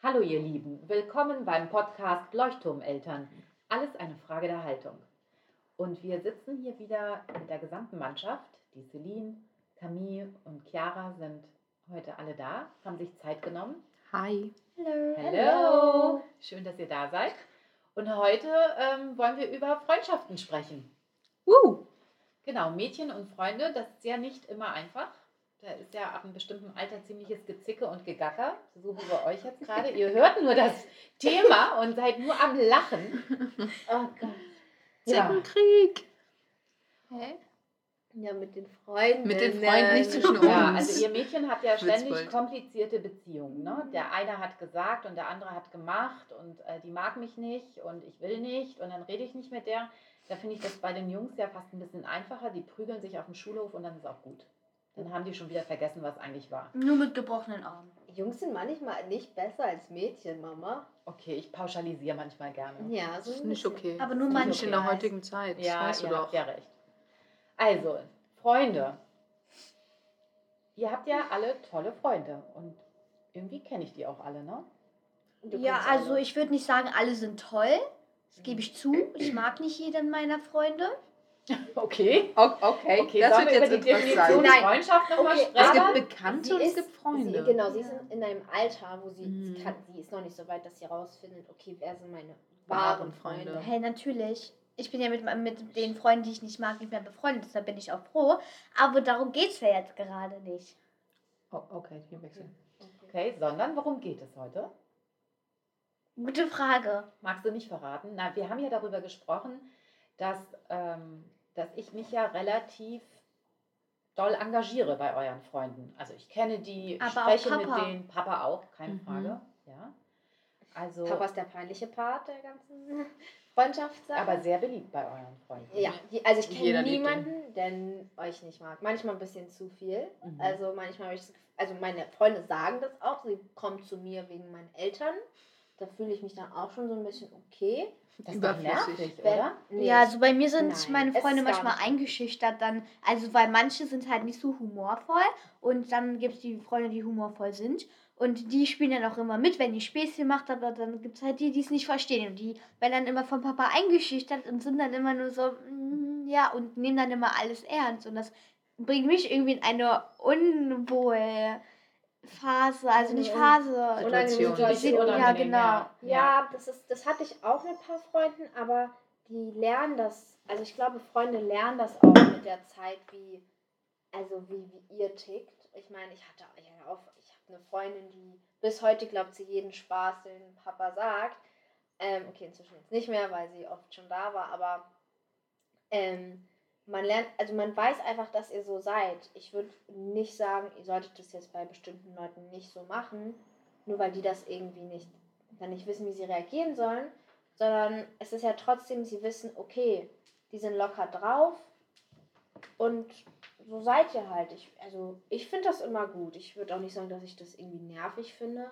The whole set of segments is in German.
Hallo ihr Lieben, willkommen beim Podcast Leuchtturmeltern. Alles eine Frage der Haltung. Und wir sitzen hier wieder mit der gesamten Mannschaft. Die Celine, Camille und Chiara sind heute alle da, haben sich Zeit genommen. Hi. Hallo. Hallo. Schön, dass ihr da seid. Und heute ähm, wollen wir über Freundschaften sprechen. Uh. Genau, Mädchen und Freunde, das ist ja nicht immer einfach. Da ist ja ab einem bestimmten Alter ziemliches Gezicke und Gegacker, so wie bei euch jetzt gerade. Ihr hört nur das Thema und seid nur am Lachen. Oh Gott. Ja. Zickenkrieg. Hä? Ja, mit den Freunden. Mit den Freunden, nicht zwischen uns. Ja, also ihr Mädchen hat ja ständig komplizierte Beziehungen. Ne? Der eine hat gesagt und der andere hat gemacht und äh, die mag mich nicht und ich will nicht und dann rede ich nicht mit der. Da finde ich das bei den Jungs ja fast ein bisschen einfacher. Die prügeln sich auf dem Schulhof und dann ist auch gut. Dann haben die schon wieder vergessen, was eigentlich war. Nur mit gebrochenen Armen. Jungs sind manchmal nicht besser als Mädchen, Mama. Okay, ich pauschalisiere manchmal gerne. Ja, so Das ist nicht okay. Aber nur manche. Nicht in der okay. heutigen Zeit. Ja, weißt du ihr doch. ja recht. Also, Freunde. Ihr habt ja alle tolle Freunde und irgendwie kenne ich die auch alle, ne? Ja, also alle. ich würde nicht sagen, alle sind toll. Das gebe ich zu. Ich mag nicht jeden meiner Freunde. Okay. O- Okay, Okay, das wird wir jetzt über die Definition. Nein. Freundschaft nochmal Okay, Es sprechen? gibt Bekannte und es gibt Freunde. Sie, genau, sie Ja. ist in, in einem Alter, wo sie, sie, Mhm. kann, sie ist noch nicht so weit, dass sie rausfindet, okay, wer sind meine Wahren Freunde. Freunde. Hey, natürlich. Ich bin ja mit, mit den Freunden, die ich nicht mag, nicht mehr befreundet. Deshalb bin ich auch froh. Aber darum geht es ja jetzt gerade nicht. Oh, okay, hier wechseln. Okay, sondern worum geht es heute? Gute Frage. Magst du nicht verraten? Na, wir haben ja darüber gesprochen, dass, ähm, dass ich mich ja relativ doll engagiere bei euren Freunden. Also ich kenne die, Aber spreche mit denen, Papa auch, keine Mhm. Frage. Ja. Also, Papa ist der peinliche Part der ganzen Freundschaftssache. aber sehr beliebt bei euren Freunden. ja, also ich kenne niemanden, der euch nicht mag. Manchmal ein bisschen zu viel. Mhm. Also manchmal habe ich also meine Freunde sagen das auch, sie kommen zu mir wegen meinen Eltern. Da fühle ich mich dann auch schon so ein bisschen okay. das ist doch nervig, oder? Nee, Ja, also bei mir sind Nein, meine Freunde manchmal eingeschüchtert dann. Also weil manche sind halt nicht so humorvoll und dann gibt es die Freunde, die humorvoll sind. Und die spielen dann auch immer mit, wenn die Späßchen macht, aber dann gibt es halt die, die es nicht verstehen. Und die werden dann immer vom Papa eingeschüchtert und sind dann immer nur so, mm, ja, und nehmen dann immer alles ernst. Und das bringt mich irgendwie in eine Unwohl Phase, also nicht Mhm. Phase. Situation. Situation. Ja, genau. Ja. Ja, das, ist, das hatte ich auch mit ein paar Freunden, aber die lernen das, also ich glaube, Freunde lernen das auch mit der Zeit, wie, also wie, wie ihr tickt. Ich meine, ich hatte ja auch, ich habe eine Freundin, die bis heute glaubt sie jeden Spaß, den Papa sagt. Ähm, okay, inzwischen jetzt nicht mehr, weil sie oft schon da war, aber ähm, man lernt, also man weiß einfach, dass ihr so seid. Ich würde nicht sagen, ihr solltet das jetzt bei bestimmten Leuten nicht so machen, nur weil die das irgendwie nicht, dann nicht wissen, wie sie reagieren sollen, sondern es ist ja trotzdem, sie wissen, okay, die sind locker drauf und so seid ihr halt. Ich, also ich finde das immer gut. Ich würde auch nicht sagen, dass ich das irgendwie nervig finde.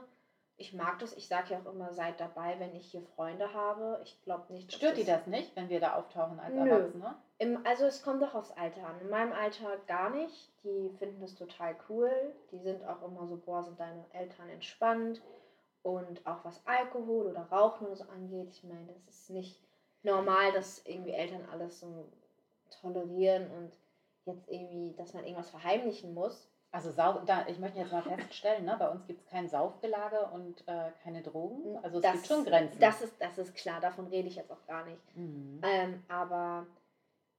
Ich mag das. Ich sage ja auch immer, seid dabei, wenn ich hier Freunde habe. Ich glaube nicht. dass Stört die das nicht, wenn wir da auftauchen als Nö. Erwachsene? Im, also es kommt doch aufs Alter an. In meinem Alter gar nicht. Die finden das total cool. Die sind auch immer so, boah, sind deine Eltern entspannt. Und auch was Alkohol oder Rauchen oder so angeht, ich meine, das ist nicht normal, dass irgendwie Eltern alles so tolerieren und jetzt irgendwie, dass man irgendwas verheimlichen muss. Also Sau da, ich möchte jetzt mal feststellen, ne, bei uns gibt es kein Saufgelage und äh, keine Drogen. Also es Das- gibt schon Grenzen. Das ist, das ist klar, davon rede ich jetzt auch gar nicht. Mhm. Ähm, aber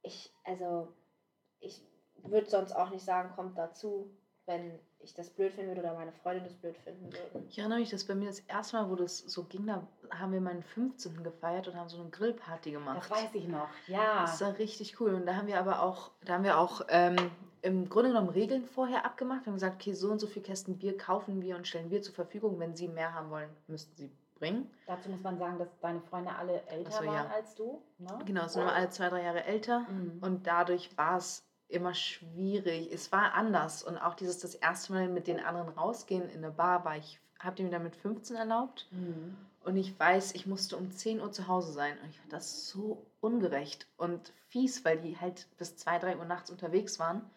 ich, also, ich würde sonst auch nicht sagen, kommt dazu, wenn ich das blöd finden würde oder meine Freundin das blöd finden würden. Ich erinnere mich, dass bei mir das erste Mal, wo das so ging, da haben wir meinen 15. gefeiert und haben so eine Grillparty gemacht. Das weiß ich noch. Ja. Das war richtig cool. Und da haben wir aber auch, da haben wir auch ähm, im Grunde genommen Regeln vorher abgemacht. Wir haben gesagt, okay, so und so viel Kästen Bier kaufen wir und stellen wir zur Verfügung. Wenn Sie mehr haben wollen, müssten Sie bringen. Dazu muss man sagen, dass deine Freunde alle älter so, waren ja. als du. Ne? Genau, es sind immer alle zwei, drei Jahre älter. Mhm. Und dadurch war es immer schwierig. Es war anders. Und auch dieses das erste Mal mit den anderen rausgehen in eine Bar war ich, habt ihr mir dann mit 15 erlaubt? Mhm. Und ich weiß, ich musste um 10 Uhr zu Hause sein. Und ich fand das so ungerecht und fies, weil die halt bis 2, 3 Uhr nachts unterwegs waren.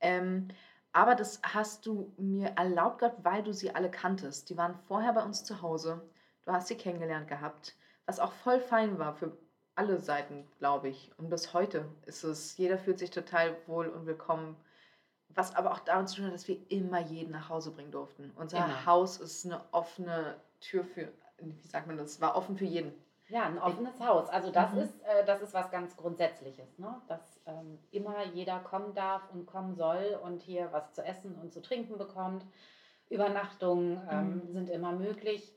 Ähm, Aber das hast du mir erlaubt gehabt, weil du sie alle kanntest. Die waren vorher bei uns zu Hause. Du hast sie kennengelernt gehabt. Was auch voll fein war für alle Seiten, glaube ich. Und bis heute ist es, jeder fühlt sich total wohl und willkommen. Was aber auch damit zu tun hat, dass wir immer jeden nach Hause bringen durften. Unser Immer. Haus ist eine offene Tür für, wie sagt man das, war offen für jeden. Ja, ein offenes Haus. Also das Mhm. ist, äh, das ist was ganz Grundsätzliches, ne? dass ähm, immer jeder kommen darf und kommen soll und hier was zu essen und zu trinken bekommt. Übernachtungen ähm, Mhm. sind immer möglich,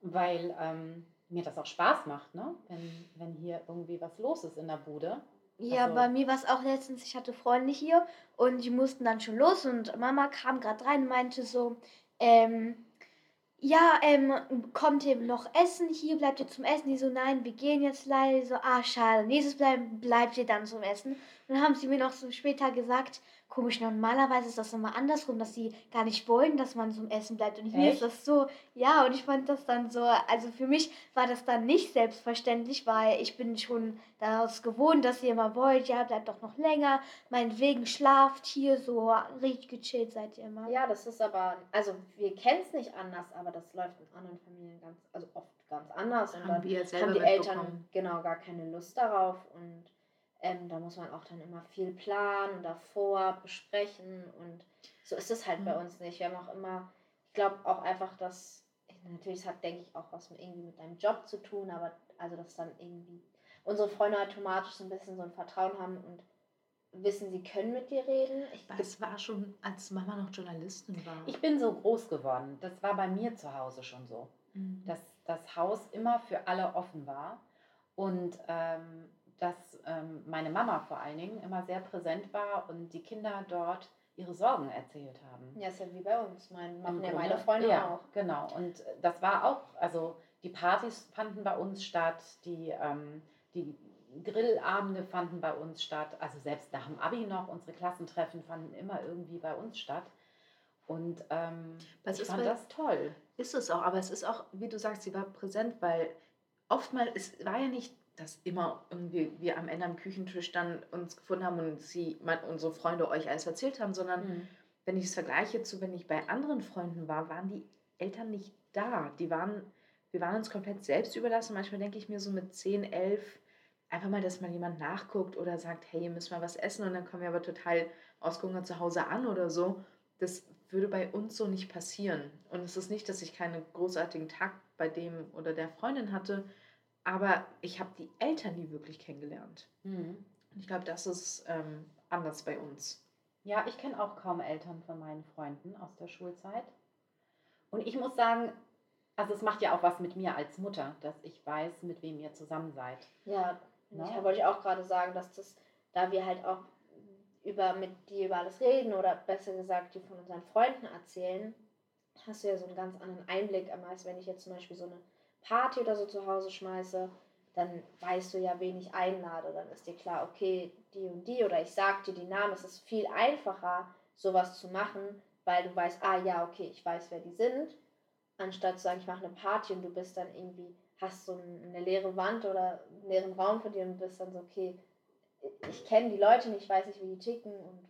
weil ähm, mir das auch Spaß macht, ne? wenn, wenn hier irgendwie was los ist in der Bude. Ja, Also- bei mir war es auch letztens, ich hatte Freunde hier und die mussten dann schon los und Mama kam gerade rein und meinte so, ähm, ja, ähm, kommt ihr noch essen hier, bleibt ihr zum Essen? Die so, nein, wir gehen jetzt leider. Die so, ah, schade, nächstes bleiben, bleibt ihr dann zum Essen. Und dann haben sie mir noch so später gesagt, komisch, normalerweise ist das immer andersrum, dass sie gar nicht wollen, dass man zum Essen bleibt. Und hier Echt? ist das so, ja, und ich fand das dann so, also für mich war das dann nicht selbstverständlich, weil ich bin schon daraus gewohnt, dass ihr immer wollt, ja, bleibt doch noch länger, meinetwegen schlaft hier so, richtig gechillt seid ihr immer. Ja, das ist aber, also wir kennen es nicht anders, aber das läuft in anderen Familien ganz, also oft ganz anders. Und Haben dann wir selber haben die Eltern genau gar keine Lust darauf und ähm, da muss man auch dann immer viel planen und davor besprechen und so ist es halt bei Mhm. uns nicht. Wir haben auch immer, ich glaube auch einfach, dass, natürlich es hat, denke ich, auch was mit, irgendwie mit deinem Job zu tun, aber also dass dann irgendwie unsere Freunde automatisch so ein bisschen so ein Vertrauen haben und wissen, sie können mit dir reden. Ich, Das war schon, als Mama noch Journalistin war. Ich bin so groß geworden. Das war bei mir zu Hause schon so. Mhm. dass das Haus immer für alle offen war und ähm, dass ähm, meine Mama vor allen Dingen immer sehr präsent war und die Kinder dort ihre Sorgen erzählt haben. ja, ist ja wie bei uns. Mein, machen ja meine Freunde ja, auch. Genau. Und das war auch, also die Partys fanden bei uns statt, die, ähm, die Grillabende fanden bei uns statt. Also selbst nach dem Abi noch, unsere Klassentreffen fanden immer irgendwie bei uns statt. Und ähm, Was ich ist fand bei- das toll. Ist es auch, aber es ist auch, wie du sagst, sie war präsent, weil oftmals, es war ja nicht, dass immer irgendwie wir am Ende am Küchentisch dann uns gefunden haben und sie, man, unsere Freunde euch alles erzählt haben, sondern Mhm. wenn ich es vergleiche zu, wenn ich bei anderen Freunden war, waren die Eltern nicht da. Die waren, wir waren uns komplett selbst überlassen. Manchmal denke ich mir so mit 10, 11, einfach mal, dass mal jemand nachguckt oder sagt, hey, ihr müsst mal was essen und dann kommen wir aber total ausgehungert zu Hause an oder so. Das würde bei uns so nicht passieren. Und es ist nicht, dass ich keinen großartigen Tag bei dem oder der Freundin hatte, aber ich habe die Eltern nie wirklich kennengelernt. Mhm. Und ich glaube, das ist ähm, anders bei uns. Ja, ich kenne auch kaum Eltern von meinen Freunden aus der Schulzeit. Und ich muss sagen, also es macht ja auch was mit mir als Mutter, dass ich weiß, mit wem ihr zusammen seid. Ja, Ne? ich wollte ich auch gerade sagen, dass das, da wir halt auch über mit dir über alles reden oder besser gesagt, die von unseren Freunden erzählen, hast du ja so einen ganz anderen Einblick. Als wenn ich jetzt zum Beispiel so eine Party oder so zu Hause schmeiße, dann weißt du ja, wen ich einlade. Dann ist dir klar, okay, die und die oder ich sag dir die Namen. Es ist viel einfacher, sowas zu machen, weil du weißt, ah ja, okay, ich weiß, wer die sind anstatt zu sagen, ich mache eine Party und du bist dann irgendwie, hast so eine leere Wand oder einen leeren Raum vor dir und bist dann so, okay, ich kenne die Leute nicht, ich weiß nicht, wie die ticken und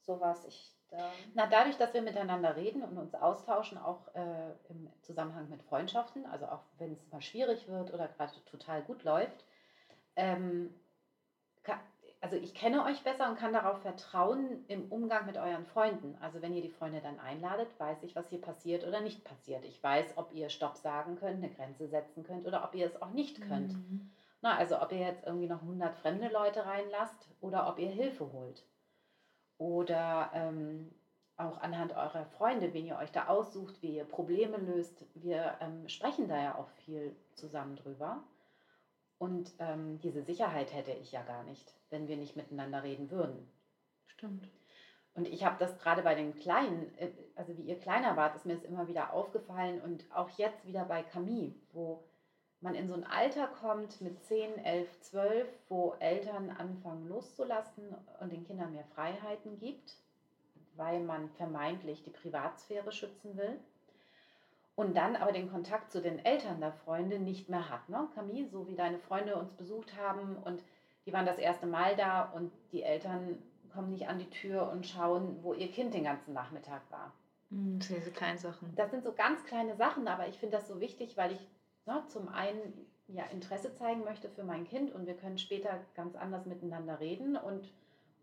sowas. Ich, da, Na, dadurch, dass wir miteinander reden und uns austauschen, auch äh, im Zusammenhang mit Freundschaften, also auch wenn es mal schwierig wird oder gerade total gut läuft, ähm, ka- also ich kenne euch besser und kann darauf vertrauen im Umgang mit euren Freunden. Also wenn ihr die Freunde dann einladet, weiß ich, was hier passiert oder nicht passiert. Ich weiß, ob ihr Stopp sagen könnt, eine Grenze setzen könnt oder ob ihr es auch nicht könnt. Mhm. Na, also ob ihr jetzt irgendwie noch 100 fremde Leute reinlasst oder ob ihr Hilfe holt. Oder ähm, auch anhand eurer Freunde, wen ihr euch da aussucht, wie ihr Probleme löst. Wir ähm, sprechen da ja auch viel zusammen drüber. Und ähm, diese Sicherheit hätte ich ja gar nicht, wenn wir nicht miteinander reden würden. Stimmt. Und ich habe das gerade bei den Kleinen, äh, also wie ihr kleiner wart, ist mir das immer wieder aufgefallen und auch jetzt wieder bei Camille, wo man in so ein Alter kommt mit 10, 11, 12, wo Eltern anfangen loszulassen und den Kindern mehr Freiheiten gibt, weil man vermeintlich die Privatsphäre schützen will. Und dann aber den Kontakt zu den Eltern der Freunde nicht mehr hat. Ne? Camille, so wie deine Freunde uns besucht haben und die waren das erste Mal da und die Eltern kommen nicht an die Tür und schauen, wo ihr Kind den ganzen Nachmittag war. Mhm, Das sind Sachen. Das sind so ganz kleine Sachen, aber ich finde das so wichtig, weil ich ne, zum einen ja, Interesse zeigen möchte für mein Kind und wir können später ganz anders miteinander reden und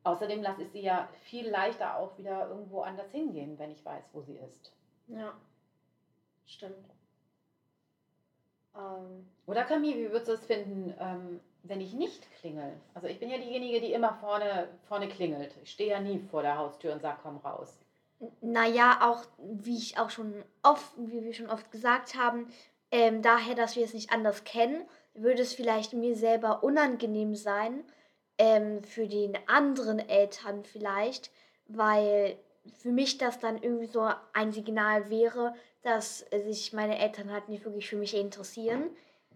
außerdem lasse ich sie ja viel leichter auch wieder irgendwo anders hingehen, wenn ich weiß, wo sie ist. Ja. Stimmt. Ähm, Oder Camille, wie würdest du es finden, ähm, wenn ich nicht klingel? Also ich bin ja diejenige, die immer vorne, vorne klingelt. Ich stehe ja nie vor der Haustür und sage, komm raus. Naja, auch wie ich auch schon oft, wie wir schon oft gesagt haben, ähm, daher, dass wir es nicht anders kennen, würde es vielleicht mir selber unangenehm sein, ähm, für den anderen Eltern vielleicht, weil für mich das dann irgendwie so ein Signal wäre, dass sich meine Eltern halt nicht wirklich für mich interessieren.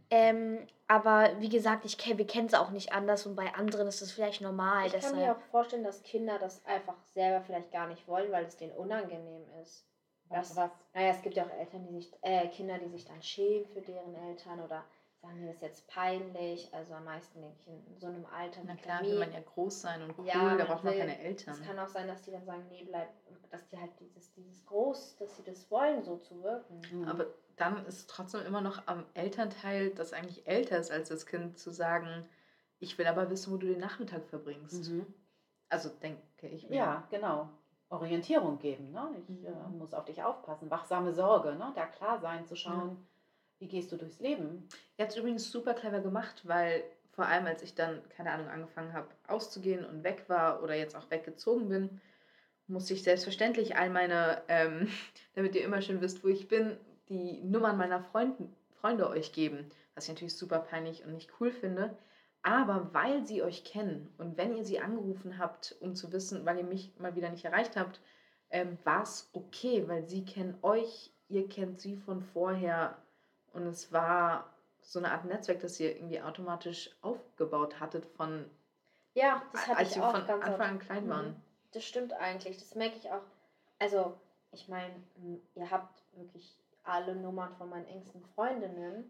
Ähm, aber wie gesagt, ich kenn, wir kennen es auch nicht anders und bei anderen ist es vielleicht normal. ich kann deshalb. mir auch vorstellen, dass Kinder das einfach selber vielleicht gar nicht wollen, weil es denen unangenehm ist. Was, was? Naja, es gibt ja auch Eltern, die sich, äh, Kinder, die sich dann schämen für deren Eltern oder sagen mir das ist jetzt peinlich. Also am meisten denke ich in so einem Alter. Na klar, Camille. will man ja groß sein und cool, Ja, da braucht man will- keine Eltern. Es kann auch sein, dass die dann sagen, nee, bleib, dass die halt dieses, dieses groß, dass sie das wollen, so zu wirken. Mhm. Aber dann ist trotzdem immer noch am Elternteil, das eigentlich älter ist als das Kind, zu sagen, ich will aber wissen, wo du den Nachmittag verbringst. Mhm. Also denke ich mir. Ja, genau. Orientierung geben. Ne? Ich Mhm. äh, muss auf dich aufpassen. Wachsame Sorge, ne? da klar sein, zu schauen, wie gehst du durchs Leben. Ihr habt es übrigens super clever gemacht, weil vor allem als ich dann, keine Ahnung, angefangen habe auszugehen und weg war oder jetzt auch weggezogen bin, musste ich selbstverständlich all meine, ähm, damit ihr immer schön wisst, wo ich bin, die Nummern meiner Freunden, Freunde euch geben. Was ich natürlich super peinlich und nicht cool finde. Aber weil sie euch kennen und wenn ihr sie angerufen habt, um zu wissen, weil ihr mich mal wieder nicht erreicht habt, ähm, war es okay, weil sie kennen euch, ihr kennt sie von vorher und es war so eine Art Netzwerk, das ihr irgendwie automatisch aufgebaut hattet von Ja, das hatte als ich auch von ganz Anfang an klein Mhm. waren. Das stimmt eigentlich. Das merke ich auch. Also, ich meine, ihr habt wirklich alle Nummern von meinen engsten Freundinnen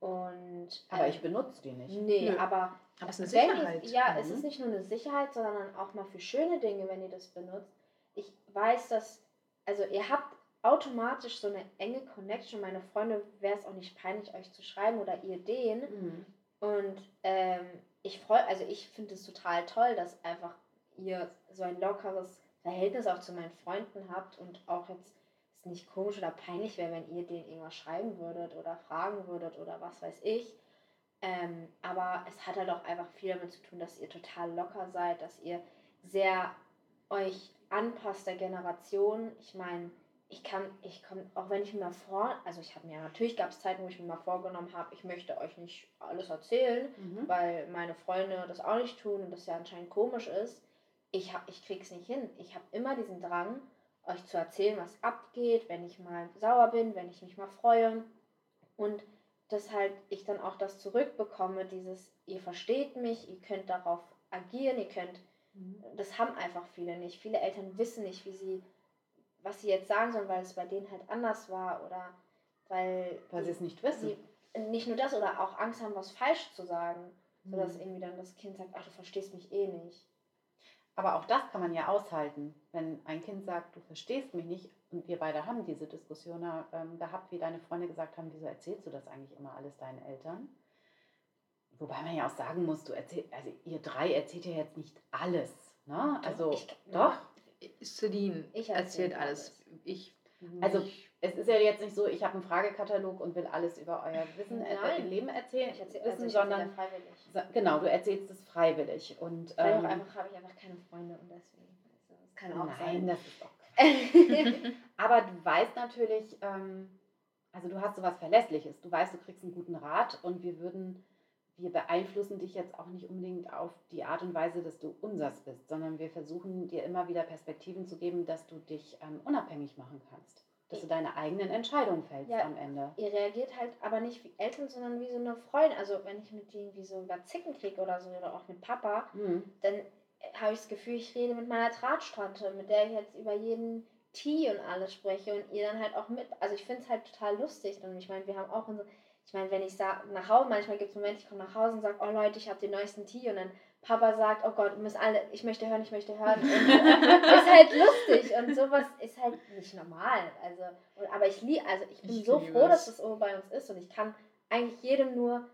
und. Aber ähm, ich benutze die nicht. Nee, Nö. aber. Aber es ist eine Sicherheit. ja, es Mhm. ist nicht nur eine Sicherheit, sondern auch mal für schöne Dinge, wenn ihr das benutzt. Ich weiß, dass. Also, ihr habt automatisch so eine enge Connection. Meine Freunde wäre es auch nicht peinlich, euch zu schreiben oder ihr den. Mhm. Und ähm, ich freue, also ich finde es total toll, dass einfach ihr so ein lockeres Verhältnis auch zu meinen Freunden habt und auch jetzt es nicht komisch oder peinlich wäre, wenn ihr denen irgendwas schreiben würdet oder fragen würdet oder was weiß ich. Ähm, aber es hat halt auch einfach viel damit zu tun, dass ihr total locker seid, dass ihr sehr euch anpasst der Generation. Ich meine, ich kann, ich komme, auch wenn ich mir mal vor, also ich habe mir natürlich gab es Zeiten, wo ich mir mal vorgenommen habe, ich möchte euch nicht alles erzählen, Mhm. weil meine Freunde das auch nicht tun und das ja anscheinend komisch ist. Ich, hab, ich krieg's nicht hin. Ich habe immer diesen Drang, euch zu erzählen, was abgeht, wenn ich mal sauer bin, wenn ich mich mal freue. Und dass halt ich dann auch das zurückbekomme, dieses, ihr versteht mich, ihr könnt darauf agieren, ihr könnt, Mhm. das haben einfach viele nicht. Viele Eltern wissen nicht, wie sie, was sie jetzt sagen sollen, weil es bei denen halt anders war oder weil, Weil sie es nicht wissen. sie nicht nur das oder auch Angst haben, was falsch zu sagen, sodass Mhm. irgendwie dann das Kind sagt, ach, du verstehst mich eh nicht. Aber auch das kann man ja aushalten, wenn ein Kind sagt, du verstehst mich nicht. Und wir beide haben diese Diskussion ähm, gehabt, wie deine Freunde gesagt haben, wieso erzählst du das eigentlich immer alles deinen Eltern? Wobei man ja auch sagen muss, du erzähl, also ihr drei erzählt ja jetzt nicht alles. Ne? Also ich, doch. Celine Ich erzählt erzähl alles. Ich, Also es ist ja jetzt nicht so, ich habe einen Fragekatalog und will alles über euer Wissen, äh. Leben erzählen, ich erzähl, wissen, also sondern freiwillig. sa- genau, du erzählst es freiwillig. Und ähm, einfach habe ich einfach keine Freunde und deswegen. Also, das kann auch nein, sein. das ist auch Aber du weißt natürlich, ähm, also du hast sowas Verlässliches. Du weißt, du kriegst einen guten Rat und wir würden, wir beeinflussen dich jetzt auch nicht unbedingt auf die Art und Weise, dass du unsers bist, sondern wir versuchen dir immer wieder Perspektiven zu geben, dass du dich ähm, unabhängig machen kannst. Dass du deine eigenen Entscheidungen fällst Ja. am Ende. Ihr reagiert halt aber nicht wie Eltern, sondern wie so eine Freundin. Also wenn ich mit denen wie so über Zicken kriege oder so oder auch mit Papa, Mhm. dann habe ich das Gefühl, ich rede mit meiner Tratstante, mit der ich jetzt über jeden Tee und alles spreche und ihr dann halt auch mit. Also ich finde es halt total lustig. Und ich meine, wir haben auch unsere. Ich meine, wenn ich sag, nach Hause, manchmal gibt es Momente, ich komme nach Hause und sage, oh Leute, ich habe den neuesten Tee und dann Papa sagt, oh Gott, müssen alle, ich möchte hören, ich möchte hören. Und ist halt lustig und sowas ist halt nicht normal. Also, und, aber ich liebe, also ich bin Ich so froh, es. dass das so bei uns ist und ich kann eigentlich jedem nur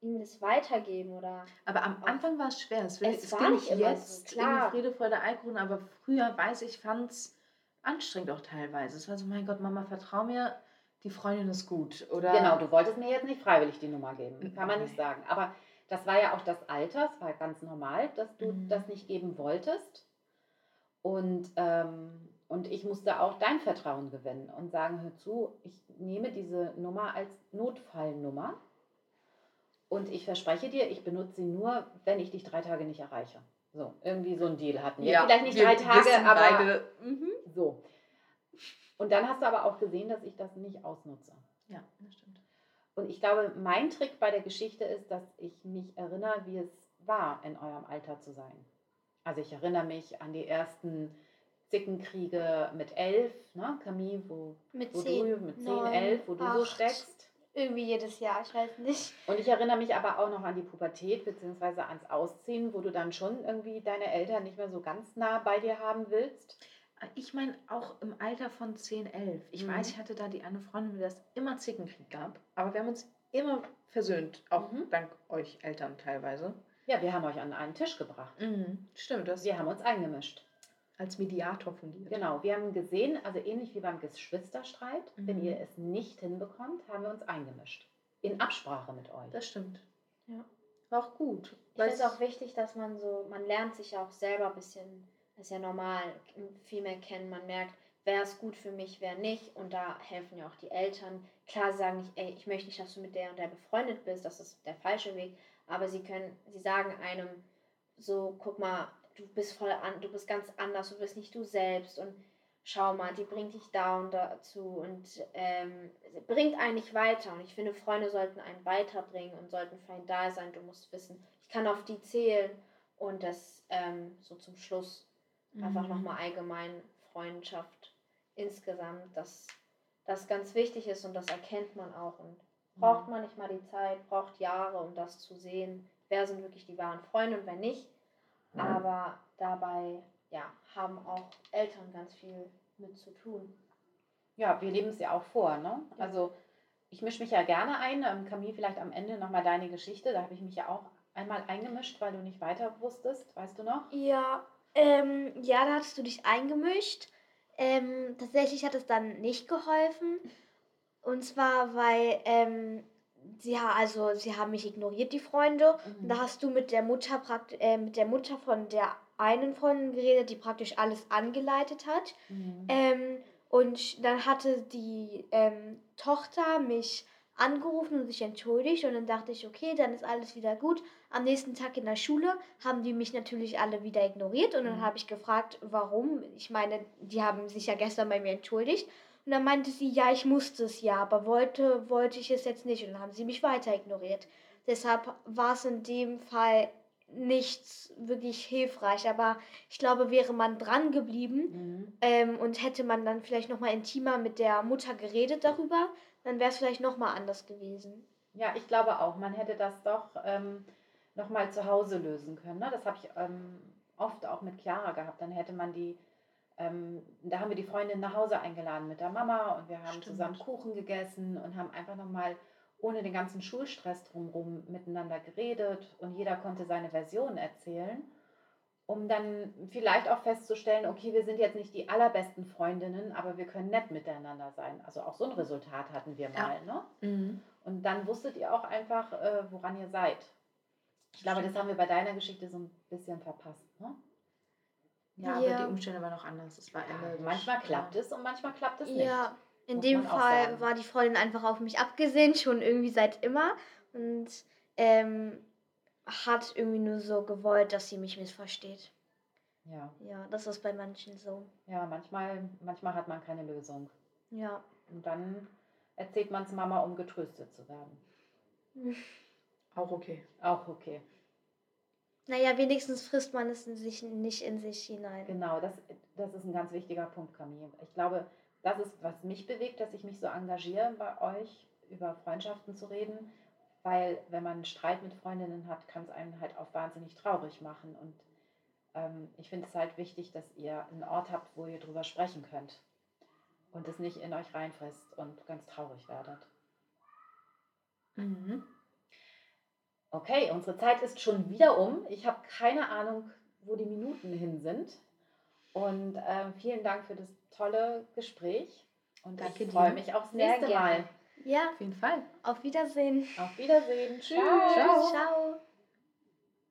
ihm das weitergeben oder Aber am Anfang war es schwer. Es, Es es war nicht immer jetzt so, klar. Friede, Freude, Eierkuchen, aber früher, weiß ich, fand es anstrengend auch teilweise. Es war so, mein Gott, Mama, vertrau mir, die Freundin ist gut. Oder Genau, du wolltest mir jetzt nicht freiwillig die Nummer geben. Kann man nicht sagen. Aber das war ja auch das Alter, es war ganz normal, dass du Mhm. das nicht geben wolltest. Und, ähm, und ich musste auch dein Vertrauen gewinnen und sagen, hör zu, ich nehme diese Nummer als Notfallnummer. Und ich verspreche dir, ich benutze sie nur, wenn ich dich drei Tage nicht erreiche. So, irgendwie so ein Deal hatten wir. Ja, Vielleicht nicht wir drei Tage, aber beide, mhm. so. Und dann hast du aber auch gesehen, dass ich das nicht ausnutze. Ja, das stimmt. Und ich glaube, mein Trick bei der Geschichte ist, dass ich mich erinnere, wie es war, in eurem Alter zu sein. Also ich erinnere mich an die ersten Zickenkriege mit elf, ne, Camille, wo, Mit wo zehn, du mit zehn, neun, elf, wo du so acht. steckst. Irgendwie jedes Jahr, ich weiß nicht. Und ich erinnere mich aber auch noch an die Pubertät beziehungsweise ans Ausziehen, wo du dann schon irgendwie deine Eltern nicht mehr so ganz nah bei dir haben willst. Ich meine, auch im Alter von 10, 11. Ich Mhm. weiß, ich hatte da die eine Freundin, mit der es immer Zickenkrieg gab. Aber wir haben uns immer versöhnt. Auch Mhm. dank euch Eltern teilweise. Ja, wir haben euch an einen Tisch gebracht. Stimmt, das Wir haben uns eingemischt. als Mediator fungiert. Genau, wir haben gesehen, also ähnlich wie beim Geschwisterstreit, wenn Mhm. ihr es nicht hinbekommt, haben wir uns eingemischt. In Absprache mit euch. Das stimmt. Ja. War auch gut. Ich weil finde es auch wichtig, dass man so, man lernt sich ja auch selber ein bisschen, ist ja normal, viel mehr kennen. Man merkt, wer ist gut für mich, wer nicht. Und da helfen ja auch die Eltern. Klar, sagen nicht, ey, ich möchte nicht, dass du mit der und der befreundet bist, das ist der falsche Weg. Aber sie können, sie sagen einem so, guck mal, du bist voll an, du bist ganz anders, du bist nicht du selbst und schau mal, die bringt dich da und dazu und ähm, bringt eigentlich weiter. Und ich finde, Freunde sollten einen weiterbringen und sollten für einen da sein. Du musst wissen, ich kann auf die zählen und das ähm, so zum Schluss einfach Mhm. nochmal allgemein Freundschaft insgesamt, dass das ganz wichtig ist und das erkennt man auch und braucht man nicht mal die Zeit, braucht Jahre, um das zu sehen, wer sind wirklich die wahren Freunde und wer nicht. Aber dabei ja, haben auch Eltern ganz viel mit zu tun. Ja, wir leben es ja auch vor, ne? Also ich mische mich ja gerne ein. Ähm, Camille, vielleicht am Ende nochmal deine Geschichte. Da habe ich mich ja auch einmal eingemischt, weil du nicht weiter wusstest, weißt du noch? Ja, ähm, ja, da hattest du dich eingemischt. Ähm, tatsächlich hat es dann nicht geholfen. Und zwar, weil ähm, sie, ha- also, sie haben mich ignoriert, die Freunde. Und da hast du mit der Mutter prakt äh, mit der Mutter von der einen Freundin geredet, die praktisch alles angeleitet hat. Mhm. Ähm, und dann hatte die ähm, Tochter mich angerufen und sich entschuldigt. Und dann dachte ich, okay, dann ist alles wieder gut. Am nächsten Tag in der Schule haben die mich natürlich alle wieder ignoriert. Und dann Mhm. habe ich gefragt, warum. Ich meine, die haben sich ja gestern bei mir entschuldigt. Und dann meinte sie, ja, ich musste es ja, aber wollte, wollte ich es jetzt nicht. Und dann haben sie mich weiter ignoriert. Deshalb war es in dem Fall nichts wirklich hilfreich. Aber ich glaube, wäre man dran geblieben, Mhm. ähm, und hätte man dann vielleicht nochmal intimer mit der Mutter geredet darüber, dann wäre es vielleicht nochmal anders gewesen. Ja, ich glaube auch, man hätte das doch ähm, nochmal zu Hause lösen können. Ne? Das habe ich ähm, oft auch mit Chiara gehabt. Dann hätte man die, ähm, da haben wir die Freundin nach Hause eingeladen mit der Mama und wir haben Stimmt. zusammen Kuchen gegessen und haben einfach nochmal ohne den ganzen Schulstress drumherum miteinander geredet und jeder konnte seine Version erzählen, um dann vielleicht auch festzustellen, okay, wir sind jetzt nicht die allerbesten Freundinnen, aber wir können nett miteinander sein. Also auch so ein Resultat hatten wir Ja. mal. Ne? Mhm. Und dann wusstet ihr auch einfach, äh, woran ihr seid. Ich glaube, das haben wir bei deiner Geschichte so ein bisschen verpasst. Ne? Ja, Ja. aber die Umstände waren noch anders. Es war Ende. Manchmal klappt es und manchmal klappt es nicht. Ja, in dem Fall sagen. war die Freundin einfach auf mich abgesehen, schon irgendwie seit immer. Und ähm, hat irgendwie nur so gewollt, dass sie mich missversteht. Ja, Ja, das ist bei manchen so. ja manchmal, manchmal hat man keine Lösung. Ja. Und dann erzählt man es Mama, um getröstet zu werden. Auch okay. Auch okay. Naja, wenigstens frisst man es in sich, nicht in sich hinein. Genau, das, das ist ein ganz wichtiger Punkt, Camille. Ich glaube, das ist, was mich bewegt, dass ich mich so engagiere, bei euch über Freundschaften zu reden, weil wenn man einen Streit mit Freundinnen hat, kann es einen halt auch wahnsinnig traurig machen. Und ähm, ich finde es halt wichtig, dass ihr einen Ort habt, wo ihr drüber sprechen könnt und es nicht in euch reinfrisst und ganz traurig werdet. Mhm. Okay, unsere Zeit ist schon wieder um. Ich habe keine Ahnung, wo die Minuten hin sind. Und ähm, vielen Dank für das tolle Gespräch. Und Danke ich freue mich aufs Sehr nächste gerne. Mal. Ja, Auf jeden Fall. auf Wiedersehen. Auf Wiedersehen. Tschüss. Ciao. Ciao.